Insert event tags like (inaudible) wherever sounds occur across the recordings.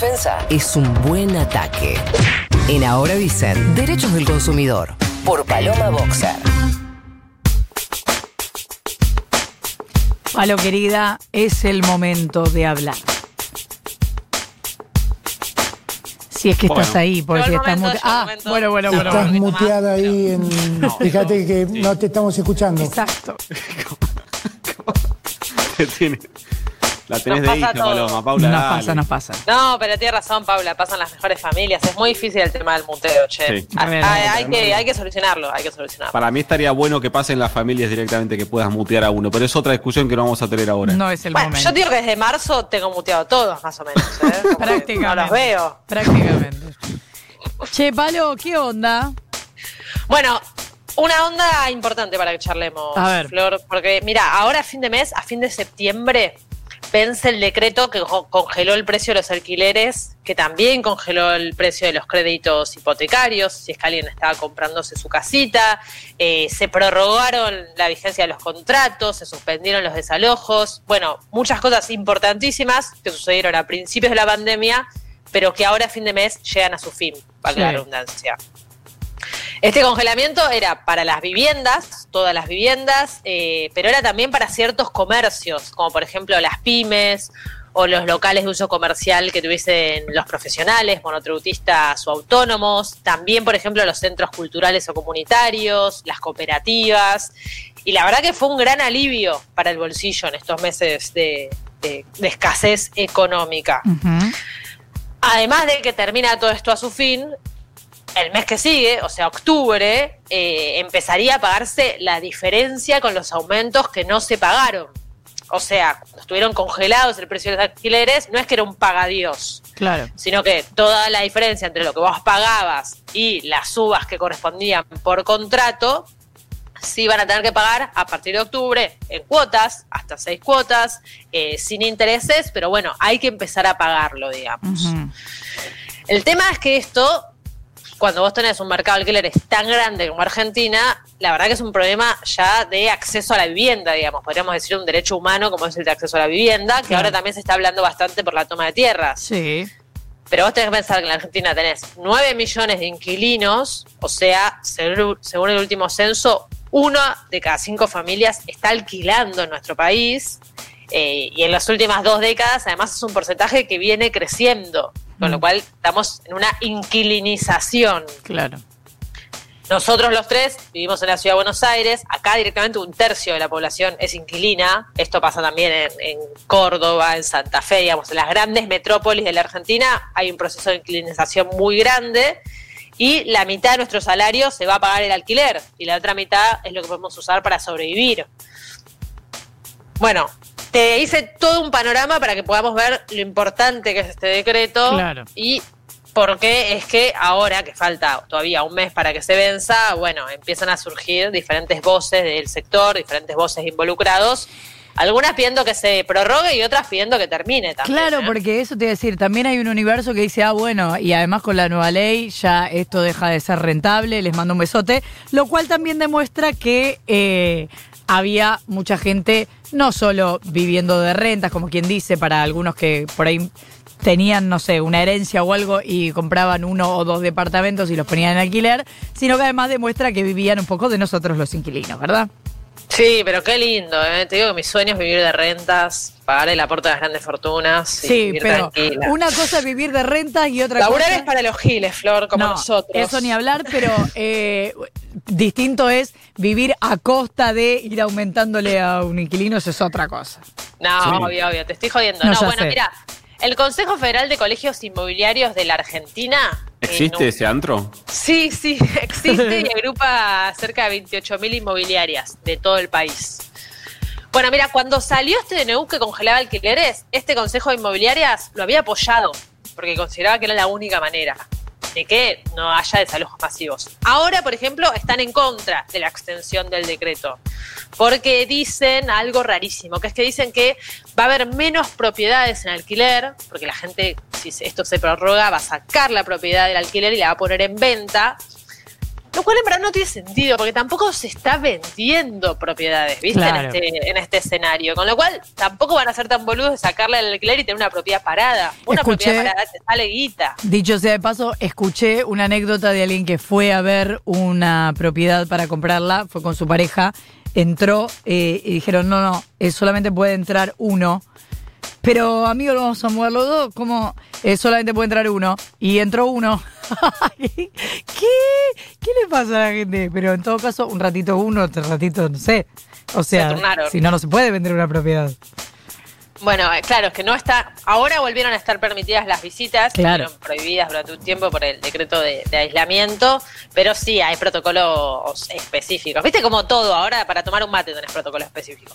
defensa es un buen ataque. En Ahora dicen Derechos del Consumidor por Paloma Boxer. Palo querida, es el momento de hablar. Si es que estás Bueno. ahí, porque Llegó si el estás momento, muteada. llegó el Ah, momento. bueno, bueno, bueno. Estás bueno. muteada ahí en. Fíjate que no te estamos escuchando. Exacto. (laughs) Te tiene- La tenés Nos de pasa hija, todo. Paloma. Paula, Nos dale. pasa, nos pasa. No, pero tienes razón, Paula, pasan las mejores familias. Es muy difícil el tema del muteo, che. Sí. Ah, A ver, a ver, hay, que, hay que solucionarlo, hay que solucionarlo. Para mí estaría bueno que pasen las familias directamente, que puedas mutear a uno. Pero es otra discusión que no vamos a tener ahora. No es el Bueno, momento. yo digo que desde marzo tengo muteado todos, más o menos. ¿eh? Prácticamente. No los veo. Prácticamente. Che, Palo, ¿qué onda? Bueno, una onda importante para que charlemos, A ver. Flor, porque mira, ahora a fin de mes, a fin de septiembre, vence el decreto que co- congeló el precio de los alquileres, que también congeló el precio de los créditos hipotecarios, si es que alguien estaba comprándose su casita, eh, se prorrogaron la vigencia de los contratos, se suspendieron los desalojos, bueno, muchas cosas importantísimas que sucedieron a principios de la pandemia, pero que ahora a fin de mes llegan a su fin, valga la redundancia. Este congelamiento era para las viviendas, todas las viviendas, eh, pero era también para ciertos comercios, como por ejemplo las pymes o los locales de uso comercial que tuviesen los profesionales, monotributistas o autónomos, también por ejemplo los centros culturales o comunitarios, las cooperativas. Y la verdad que fue un gran alivio para el bolsillo en estos meses de, de- de escasez económica. Además de que termina todo esto a su fin, el mes que sigue, o sea, octubre, eh, empezaría a pagarse la diferencia con los aumentos que no se pagaron. O sea, cuando estuvieron congelados el precio de los alquileres, no es que era un pagadíos, Claro. sino que toda la diferencia entre lo que vos pagabas y las subas que correspondían por contrato, sí van a tener que pagar a partir de octubre en cuotas, hasta seis cuotas, eh, sin intereses, pero bueno, hay que empezar a pagarlo, digamos. El tema es que esto, cuando vos tenés un mercado de alquileres tan grande como Argentina, la verdad que es un problema ya de acceso a la vivienda, digamos, podríamos decir un derecho humano como es el de acceso a la vivienda, que ahora también se está hablando bastante por la toma de tierras. Sí. Pero vos tenés que pensar que en la Argentina tenés 9 millones de inquilinos, o sea, según según el último censo, una de cada cinco familias está alquilando en nuestro país. eh, y en las últimas dos décadas, además, es un porcentaje que viene creciendo, con lo Mm. cual estamos en una inquilinización. Claro. Nosotros los tres vivimos en la ciudad de Buenos Aires, acá directamente un tercio de la población es inquilina, esto pasa también en, en Córdoba, en Santa Fe, digamos, en las grandes metrópolis de la Argentina hay un proceso de inquilinización muy grande y la mitad de nuestro salario se va a pagar el alquiler y la otra mitad es lo que podemos usar para sobrevivir. Bueno, te hice todo un panorama para que podamos ver lo importante que es este decreto Claro. y por qué es que ahora que falta todavía un mes para que se venza, bueno, empiezan a surgir diferentes voces del sector, diferentes voces involucrados, algunas pidiendo que se prorrogue y otras pidiendo que termine también. Claro, ¿eh? porque eso te iba a decir, también hay un universo que dice, ah, bueno, y además con la nueva ley ya esto deja de ser rentable, les mando un besote, lo cual también demuestra que eh, había mucha gente no solo viviendo de rentas, como quien dice, para algunos que por ahí tenían, no sé, una herencia o algo y compraban uno o dos departamentos y los ponían en alquiler, sino que además demuestra que vivían un poco de nosotros los inquilinos, ¿verdad? Sí, pero qué lindo, ¿eh? Te digo que mi sueño es vivir de rentas, pagar el aporte de las grandes fortunas y Sí, vivir pero tranquila. una cosa es vivir de rentas y otra Laburar cosa... es para los giles, Flor, como no, nosotros. Eso ni hablar, pero eh, distinto es vivir a costa de ir aumentándole a un inquilino, eso es otra cosa. No, Sí. obvio, obvio, te estoy jodiendo. No, No, bueno, sé. mira, el Consejo Federal de Colegios Inmobiliarios de la Argentina. Eh, ¿Existe no- ese antro? Sí, sí, (laughs) existe y agrupa cerca de 28.000 inmobiliarias de todo el país. Bueno, mira, cuando salió este DNU que congelaba alquileres, este Consejo de Inmobiliarias lo había apoyado, porque consideraba que era la única manera de que no haya desalojos masivos. Ahora, por ejemplo, están en contra de la extensión del decreto, porque dicen algo rarísimo, que es que dicen que va a haber menos propiedades en alquiler, porque la gente, si esto se prorroga, va a sacar la propiedad del alquiler y la va a poner en venta. Lo cual en verdad no tiene sentido, porque tampoco se está vendiendo propiedades, ¿viste? Claro. En, este, en este escenario. Con lo cual, tampoco van a ser tan boludos de sacarle al alquiler y tener una propiedad parada. Una Escuché- propiedad parada te sale guita. Dicho sea de paso, escuché una anécdota de alguien que fue a ver una propiedad para comprarla, fue con su pareja, entró eh, y dijeron, no, no, eh, solamente puede entrar uno. Pero amigo, lo vamos a mover los dos, como eh, solamente puede entrar uno. Y entró uno. (laughs) ¿Qué? ¿Qué le pasa a la gente? Pero en todo caso, un ratito uno, otro ratito, no sé. O sea, si no, no se puede vender una propiedad. Bueno, eh, claro, es que no está. Ahora volvieron a estar permitidas las visitas, Claro. fueron prohibidas durante un tiempo por el decreto de, de aislamiento, pero sí hay protocolos específicos. Viste como todo, ahora para tomar un mate tenés protocolo específico.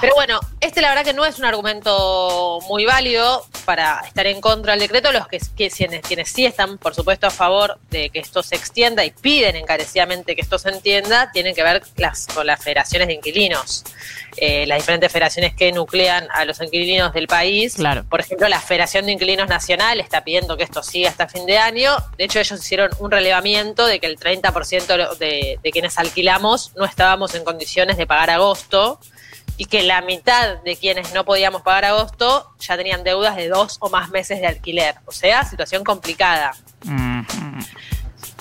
Pero bueno, este la verdad que no es un argumento muy válido para estar en contra del decreto. Los que, que quienes, quienes sí están, por supuesto, a favor de que esto se extienda y piden encarecidamente que esto se entienda, tienen que ver las, con las federaciones de inquilinos. Eh, las diferentes federaciones que nuclean a los inquilinos del país. Claro. Por ejemplo, la Federación de Inquilinos Nacional está pidiendo que esto siga hasta fin de año. De hecho, ellos hicieron un relevamiento de que el 30% de, de quienes alquilamos no estábamos en condiciones de pagar agosto y que la mitad de quienes no podíamos pagar agosto ya tenían deudas de dos o más meses de alquiler. O sea, situación complicada.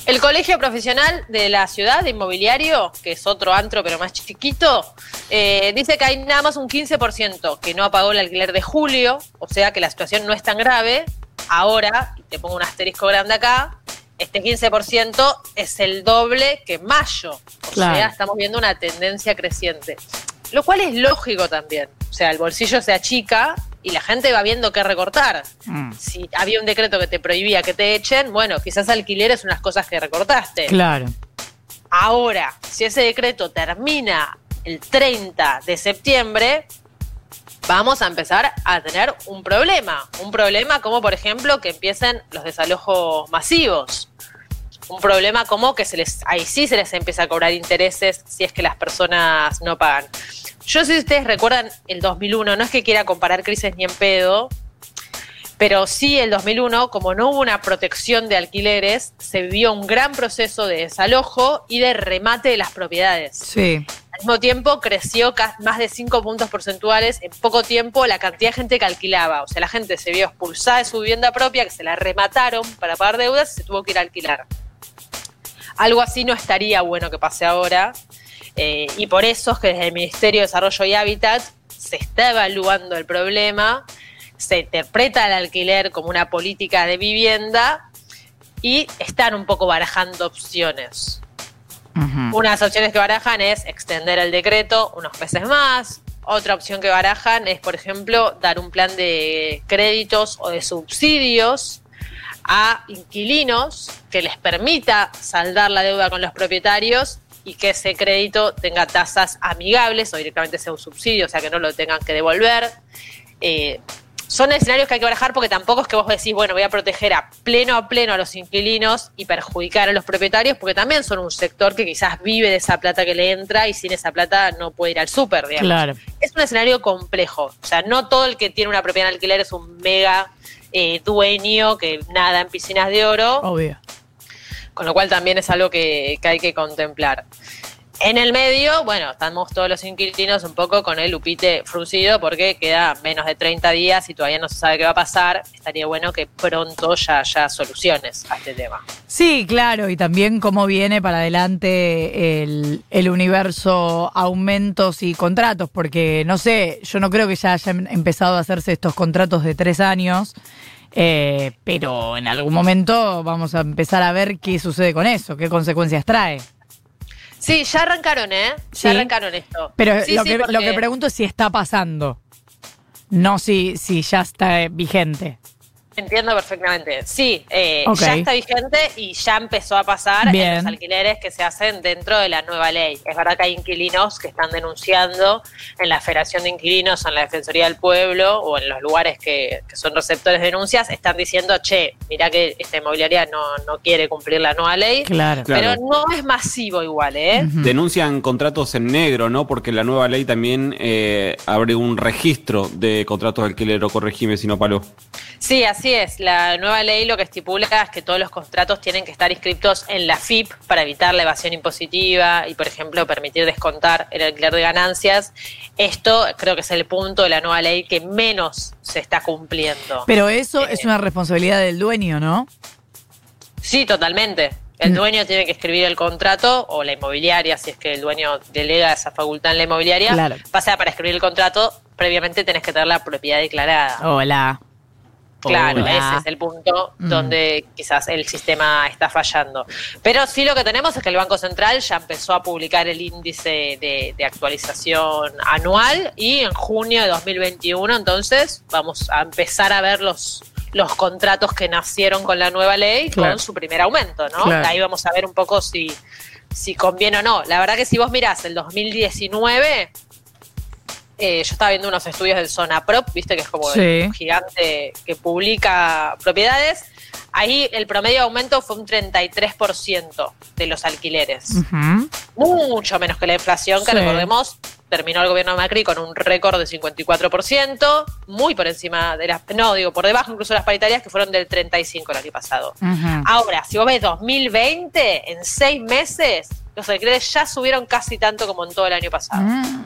El Colegio Profesional de la Ciudad de Inmobiliario, que es otro antro pero más chiquito, eh, dice que hay nada más un 15% que no pagó el alquiler de julio, o sea que la situación no es tan grave. Ahora, y te pongo un asterisco grande acá, este 15% es el doble que mayo. O Claro. sea, estamos viendo una tendencia creciente. Lo cual es lógico también. O sea, el bolsillo se achica y la gente va viendo qué recortar. Si había un decreto que te prohibía que te echen, bueno, quizás alquiler es unas cosas que recortaste. Claro. Ahora, si ese decreto termina el 30 de septiembre, vamos a empezar a tener un problema. Un problema como, por ejemplo, que empiecen los desalojos masivos. Un problema como que se les, ahí sí se les empieza a cobrar intereses si es que las personas no pagan. Yo sé si ustedes recuerdan el 2001, no es que quiera comparar crisis ni en pedo, pero sí el 2001, como no hubo una protección de alquileres, se vivió un gran proceso de desalojo y de remate de las propiedades. Sí. Al mismo tiempo creció más de 5 puntos porcentuales en poco tiempo la cantidad de gente que alquilaba. O sea, la gente se vio expulsada de su vivienda propia, que se la remataron para pagar deudas y se tuvo que ir a alquilar. Algo así no estaría bueno que pase ahora. Eh, y por eso es que desde el Ministerio de Desarrollo y Hábitat se está evaluando el problema, se interpreta el alquiler como una política de vivienda y están un poco barajando opciones. Una de las opciones que barajan es extender el decreto unos meses más. Otra opción que barajan es, por ejemplo, dar un plan de créditos o de subsidios a inquilinos que les permita saldar la deuda con los propietarios y que ese crédito tenga tasas amigables o directamente sea un subsidio, o sea que no lo tengan que devolver. Eh, son escenarios que hay que barajar porque tampoco es que vos decís, bueno, voy a proteger a pleno a pleno a los inquilinos y perjudicar a los propietarios, porque también son un sector que quizás vive de esa plata que le entra y sin esa plata no puede ir al súper, digamos. Claro. Es un escenario complejo. O sea, no todo el que tiene una propiedad en alquiler es un mega eh, dueño que nada en piscinas de oro Obvio. Con lo cual también es algo que, que hay que contemplar. En el medio, bueno, estamos todos los inquilinos un poco con el lupite fruncido porque queda menos de 30 días y todavía no se sabe qué va a pasar. Estaría bueno que pronto ya haya soluciones a este tema. Sí, claro, y también cómo viene para adelante el, el universo aumentos y contratos, porque no sé, yo no creo que ya hayan empezado a hacerse estos contratos de tres años, eh, pero en algún momento vamos a empezar a ver qué sucede con eso, qué consecuencias trae. Sí, ya arrancaron, ¿eh? Ya Sí. arrancaron esto. Pero Sí, lo, sí, que, lo porque- que pregunto es si está pasando, no si, si ya está vigente. Entiendo perfectamente. Sí, eh, ya está vigente y ya empezó a pasar Bien. en los alquileres que se hacen dentro de la nueva ley. Es verdad que hay inquilinos que están denunciando en la Federación de Inquilinos, en la Defensoría del Pueblo o en los lugares que, que son receptores de denuncias, están diciendo, che, mirá que esta inmobiliaria no, no quiere cumplir la nueva ley. Claro. Claro. Pero no es masivo igual, ¿eh? Denuncian contratos en negro, ¿no? Porque la nueva ley también eh, abre un registro de contratos de alquiler o corregime si no paló. Sí, así es. La nueva ley lo que estipula es que todos los contratos tienen que estar inscritos en la FIP para evitar la evasión impositiva y, por ejemplo, permitir descontar el alquiler de ganancias. Esto creo que es el punto de la nueva ley que menos se está cumpliendo. Pero eso Eh, es una responsabilidad del dueño, ¿no? Sí, totalmente. El Mm. dueño tiene que escribir el contrato o la inmobiliaria, si es que el dueño delega esa facultad en la inmobiliaria. Claro. Pasa para escribir el contrato, previamente tenés que tener la propiedad declarada. Hola. Claro, Hola. ese es el punto Mm. donde quizás el sistema está fallando. Pero sí lo que tenemos es que el Banco Central ya empezó a publicar el índice de, de actualización anual y en junio de 2021 entonces vamos a empezar a ver los, los contratos que nacieron con la nueva ley Claro. con su primer aumento, ¿no? Claro. Ahí vamos a ver un poco si, si conviene o no. La verdad que si vos mirás el 2019... eh, yo estaba viendo unos estudios del Zonaprop, viste que es como Sí. el gigante que publica propiedades. Ahí el promedio de aumento fue un 33% de los alquileres. Mucho menos que la inflación, que recordemos, terminó el gobierno de Macri con un récord de 54%, muy por encima de las, no, digo, por debajo incluso de las paritarias que fueron del 35% el año pasado. Ahora, si vos ves 2020, en seis meses, los alquileres ya subieron casi tanto como en todo el año pasado. Mm.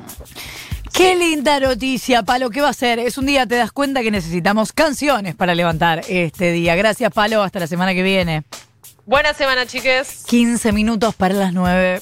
Qué linda noticia, Palo. ¿Qué va a ser? Es un día, te das cuenta que necesitamos canciones para levantar este día. Gracias, Palo. Hasta la semana que viene. Buena semana, chiques. 15 minutos para las 9.